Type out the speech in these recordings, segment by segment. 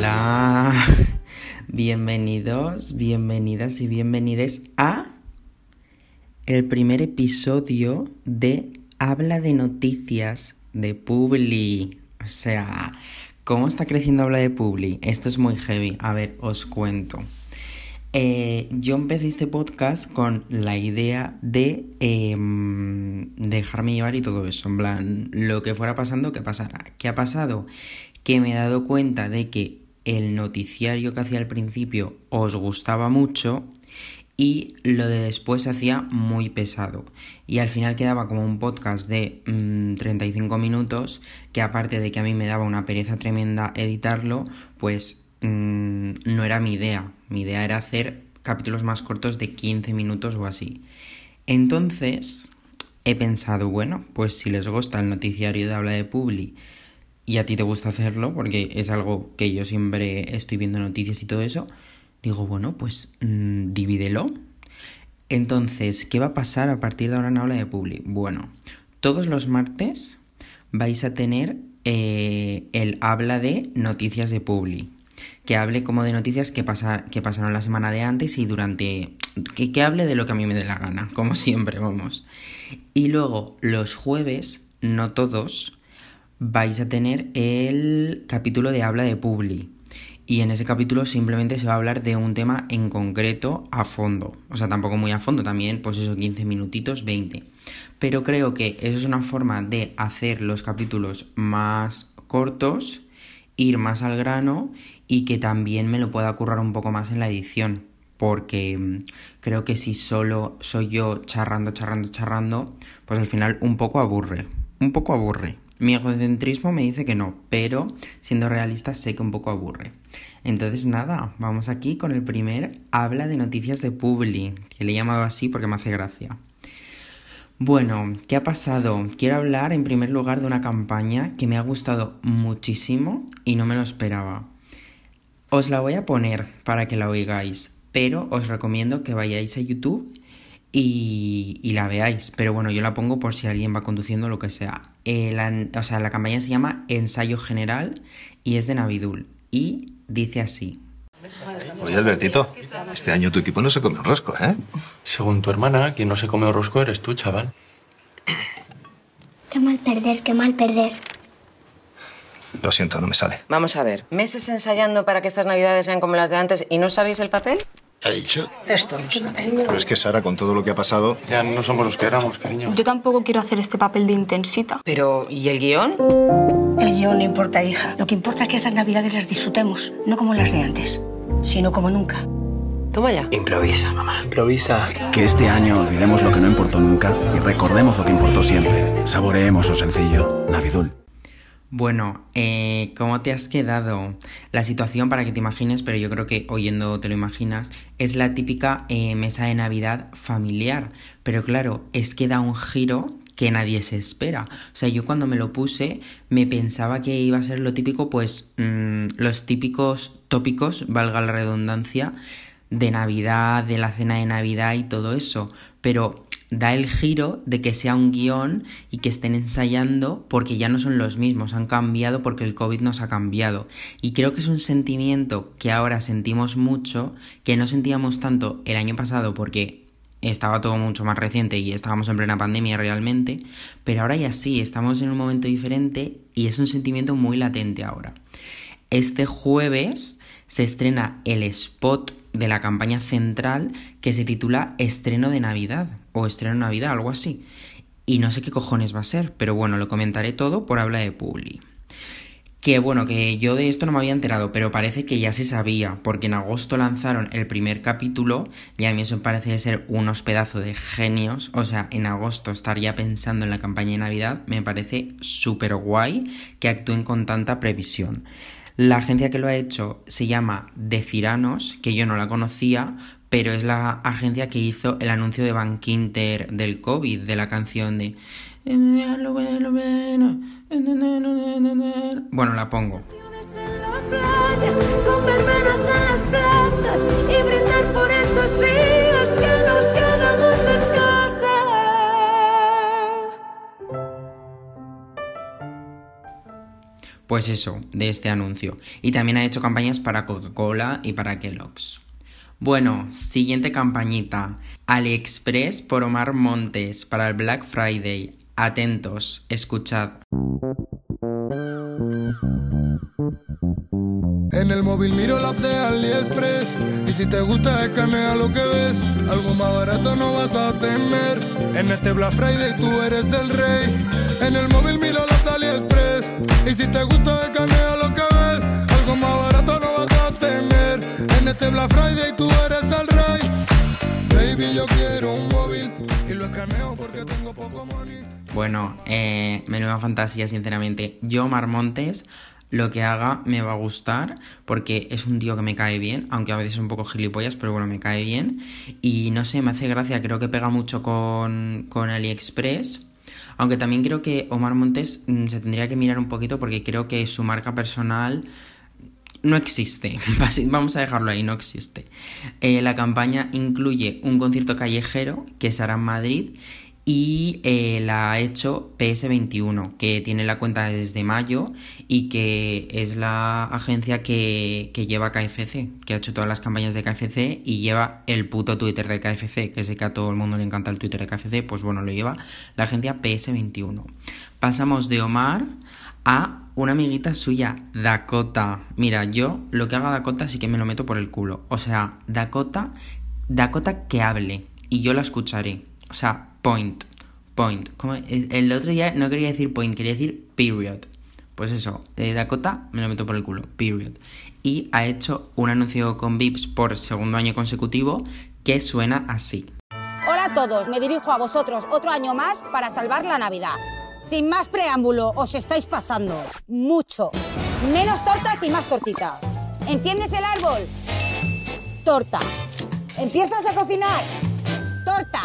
Hola, bienvenidos, bienvenidas y bienvenides a el primer episodio de Habla de Noticias de Publi. O sea, ¿cómo está creciendo Habla de Publi? Esto es muy heavy. A ver, os cuento. Eh, yo empecé este podcast con la idea de em, dejarme llevar y todo eso. En plan, lo que fuera pasando, que pasara. ¿Qué ha pasado? Que me he dado cuenta de que el noticiario que hacía al principio os gustaba mucho y lo de después hacía muy pesado. Y al final quedaba como un podcast de 35 mm, minutos que aparte de que a mí me daba una pereza tremenda editarlo, pues Mm, no era mi idea. Mi idea era hacer capítulos más cortos de 15 minutos o así. Entonces, he pensado, bueno, pues si les gusta el noticiario de habla de Publi y a ti te gusta hacerlo, porque es algo que yo siempre estoy viendo noticias y todo eso, digo, bueno, pues mmm, divídelo. Entonces, ¿qué va a pasar a partir de ahora en habla de Publi? Bueno, todos los martes vais a tener eh, el habla de noticias de Publi que hable como de noticias que, pasa, que pasaron la semana de antes y durante... Que, que hable de lo que a mí me dé la gana, como siempre, vamos. Y luego, los jueves, no todos, vais a tener el capítulo de habla de Publi. Y en ese capítulo simplemente se va a hablar de un tema en concreto a fondo. O sea, tampoco muy a fondo, también, pues eso, 15 minutitos, 20. Pero creo que eso es una forma de hacer los capítulos más cortos, ir más al grano y que también me lo pueda currar un poco más en la edición, porque mm, creo que si solo soy yo charrando, charrando, charrando, pues al final un poco aburre, un poco aburre. Mi egocentrismo me dice que no, pero siendo realista sé que un poco aburre. Entonces nada, vamos aquí con el primer habla de noticias de Publi, que le he llamado así porque me hace gracia. Bueno, ¿qué ha pasado? Quiero hablar en primer lugar de una campaña que me ha gustado muchísimo y no me lo esperaba. Os la voy a poner para que la oigáis, pero os recomiendo que vayáis a YouTube y, la veáis. Pero bueno, yo la pongo por si alguien va conduciendo lo que sea. Eh, la, o sea, la campaña se llama Ensayo General y es de Navidul. Y dice así. Oye, Albertito, este año tu equipo no se come un rosco, ¿eh? Según tu hermana, quien no se come un rosco eres tú, chaval. Qué mal perder, qué mal perder. Lo siento, no me sale. Vamos a ver, meses ensayando para que estas navidades sean como las de antes y no sabéis el papel. ¿Ha dicho? Esto no Pero es que Sara, con todo lo que ha pasado... Ya no somos los que éramos, cariño. Yo tampoco quiero hacer este papel de intensita. Pero, ¿y el guion? El guion no importa, hija. Lo que importa es que estas navidades las disfrutemos, no como las de antes, sino como nunca. Toma ya. Improvisa, mamá. Improvisa. Que este año olvidemos lo que no importó nunca y recordemos lo que importó siempre. Saboreemos lo sencillo. Navidul. Bueno, eh, ¿cómo te has quedado? La situación, para que te imagines, pero yo creo que oyendo te lo imaginas, es la típica eh, mesa de Navidad familiar. Pero claro, es que da un giro que nadie se espera. O sea, yo cuando me lo puse me pensaba que iba a ser lo típico, pues mmm, los típicos tópicos, valga la redundancia, de Navidad, de la cena de Navidad y todo eso. Pero da el giro de que sea un guion y que estén ensayando porque ya no son los mismos, han cambiado porque el COVID nos ha cambiado. Y creo que es un sentimiento que ahora sentimos mucho, que no sentíamos tanto el año pasado porque estaba todo mucho más reciente y estábamos en plena pandemia realmente, pero ahora ya sí, estamos en un momento diferente y es un sentimiento muy latente ahora. Este jueves se estrena el spot de la campaña central que se titula Estreno de Navidad o Estreno Navidad, algo así. Y no sé qué cojones va a ser, pero bueno, lo comentaré todo por habla de Publi. Que bueno, que yo de esto no me había enterado, pero parece que ya se sabía, porque en agosto lanzaron el primer capítulo y a mí eso me parece ser unos pedazos de genios. O sea, en agosto estar ya pensando en la campaña de Navidad me parece súper guay que actúen con tanta previsión. La agencia que lo ha hecho se llama Deciranos, que yo no la conocía, pero es la agencia que hizo el anuncio de Bankinter del COVID, de la canción de... Bueno, la pongo. Pues eso, de este anuncio. Y también ha hecho campañas para Coca-Cola y para Kellogg's. Bueno, siguiente campañita. AliExpress por Omar Montes para el Black Friday. Atentos, escuchad. En el móvil miro la de AliExpress Y si te gusta escanea lo que ves Algo más barato no vas a temer En este Black Friday tú eres el rey En el móvil miro la de AliExpress Y si te gusta escanea lo Bueno, eh, menuda fantasía, sinceramente. Yo, Marmontes, lo que haga me va a gustar porque es un tío que me cae bien, aunque a veces es un poco gilipollas, pero bueno, me cae bien. Y no sé, me hace gracia, creo que pega mucho con, con AliExpress. Aunque también creo que Omar Montes mm, se tendría que mirar un poquito porque creo que su marca personal no existe. Vamos a dejarlo ahí, no existe. Eh, la campaña incluye un concierto callejero que se hará en Madrid y eh, la ha hecho PS21, que tiene la cuenta desde mayo y que es la agencia que, que lleva KFC, que ha hecho todas las campañas de KFC y lleva el puto Twitter de KFC, que sé que a todo el mundo le encanta el Twitter de KFC, pues bueno, lo lleva la agencia PS21. Pasamos de Omar a una amiguita suya, Dakota. Mira, yo lo que haga Dakota sí que me lo meto por el culo. O sea, Dakota, Dakota que hable y yo la escucharé. O sea, point, point. Como el el otro día no quería decir point, quería decir period. Pues eso, eh, Dakota me lo meto por el culo, period. Y ha hecho un anuncio con Vips por segundo año consecutivo que suena así. Hola a todos, me dirijo a vosotros otro año más para salvar la Navidad. Sin más preámbulo, os estáis pasando. Mucho. Menos tortas y más tortitas. ¿Enciendes el árbol? Torta. ¿Empiezas a cocinar? Torta.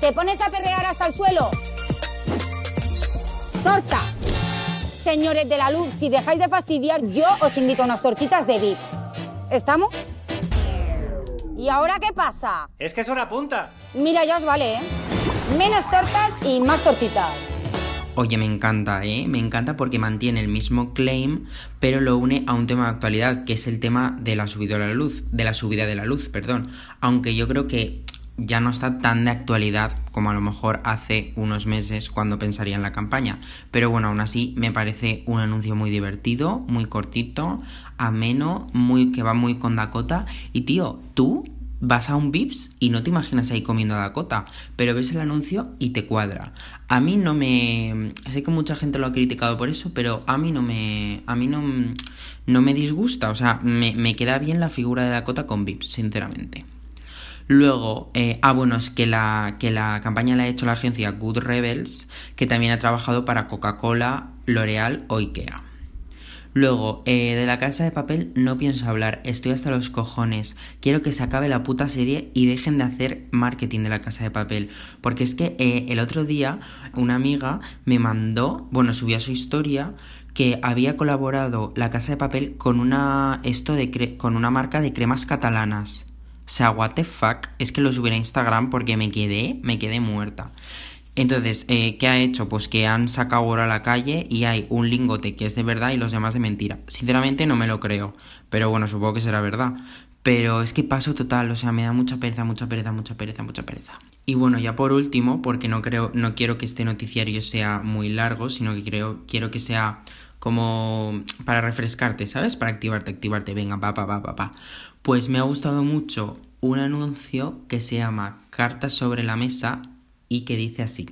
¿Te pones a perrear hasta el suelo? Torta. Señores de la luz, si dejáis de fastidiar, yo os invito a unas tortitas de Vips. ¿Estamos? ¿Y ahora qué pasa? Es que es hora punta. Mira, ya os vale, ¿eh? Menos tortas y más tortitas. Oye, me encanta, ¿eh? Me encanta porque mantiene el mismo claim, pero lo une a un tema de actualidad, que es el tema de la subida de la luz, de la subida de la luz, perdón. Aunque yo creo que ya no está tan de actualidad como a lo mejor hace unos meses cuando pensaría en la campaña. Pero bueno, aún así me parece un anuncio muy divertido, muy cortito, ameno, muy que va muy con Dakota. Y tío, tú vas a un Vips y no te imaginas ahí comiendo a Dakota, pero ves el anuncio y te cuadra. A mí no me sé que mucha gente lo ha criticado por eso, pero a mí no me a mí no, no me disgusta, o sea, me, queda bien la figura de Dakota con Vips, sinceramente. Luego, eh, ah, bueno, es que la, que la campaña la ha hecho la agencia Good Rebels, que también ha trabajado para Coca-Cola, L'Oreal o Ikea. Luego, eh, de la casa de papel no pienso hablar, estoy hasta los cojones. Quiero que se acabe la puta serie y dejen de hacer marketing de la casa de papel. Porque es que eh, el otro día una amiga me mandó, bueno, subió su historia que había colaborado la casa de papel con una, esto de cre- con una marca de cremas catalanas. O sea, what the fuck, es que lo subí a Instagram porque me quedé, me quedé muerta. Entonces, eh, ¿qué ha hecho? Pues que han sacado oro a la calle y hay un lingote que es de verdad y los demás de mentira. Sinceramente no me lo creo, pero bueno, supongo que será verdad. Pero es que paso total, o sea, me da mucha pereza, mucha pereza, mucha pereza, mucha pereza. Y bueno, ya por último, porque no creo, no quiero que este noticiario sea muy largo, sino que creo, quiero que sea como para refrescarte, ¿sabes? Para activarte, activarte, venga, pa, pa, pa, pa, pa. Pues me ha gustado mucho un anuncio que se llama Cartas sobre la mesa y que dice así.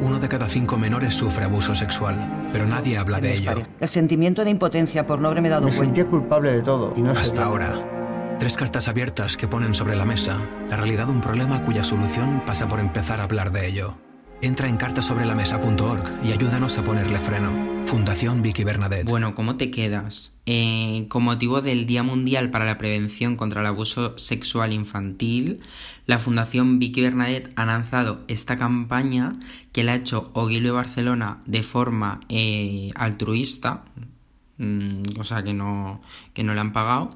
Uno de cada cinco menores sufre abuso sexual, pero nadie habla de ello. El sentimiento de impotencia por no haberme dado Me cuenta. sentía culpable de todo y no Hasta ahora. Tres cartas abiertas que ponen sobre la mesa la realidad de un problema cuya solución pasa por empezar a hablar de ello. Entra en cartasobrelamesa.org y ayúdanos a ponerle freno. Fundación Vicky Bernadette. Bueno, ¿cómo te quedas? Eh, con motivo del Día Mundial para la Prevención contra el Abuso Sexual Infantil, la Fundación Vicky Bernadette ha lanzado esta campaña que la ha hecho Oguilio Barcelona de forma eh, altruista, mm, o sea que no, que no le han pagado,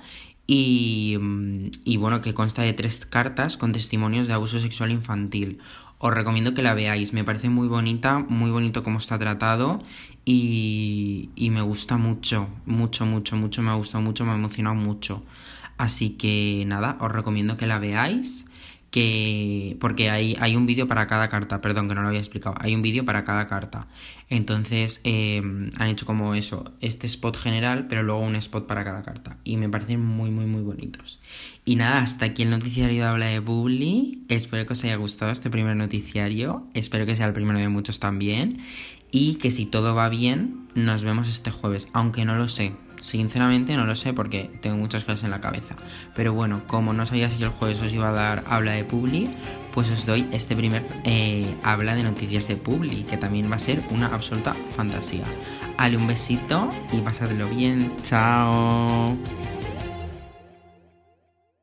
y, mm, y bueno, que consta de tres cartas con testimonios de abuso sexual infantil. os recomiendo que la veáis. Me parece muy bonita, muy bonito cómo está tratado y, y me gusta mucho, mucho, mucho, mucho, me ha gustado mucho, me ha emocionado mucho. Así que nada, os recomiendo que la veáis que porque hay, hay un vídeo para cada carta, perdón que no lo había explicado, hay un vídeo para cada carta. Entonces eh, han hecho como eso, este spot general, pero luego un spot para cada carta. Y me parecen muy, muy, muy bonitos. Y nada, hasta aquí el noticiario de habla de Publi. Espero que os haya gustado este primer noticiario. Espero que sea el primero de muchos también. Y que si todo va bien, nos vemos este jueves, aunque no lo sé. Sinceramente no lo sé porque tengo muchas cosas en la cabeza. Pero bueno, como no sabía si el jueves os iba a dar habla de Publi, pues os doy este primer eh, habla de noticias de Publi, que también va a ser una absoluta fantasía. Ale un besito y pasadlo bien. Chao.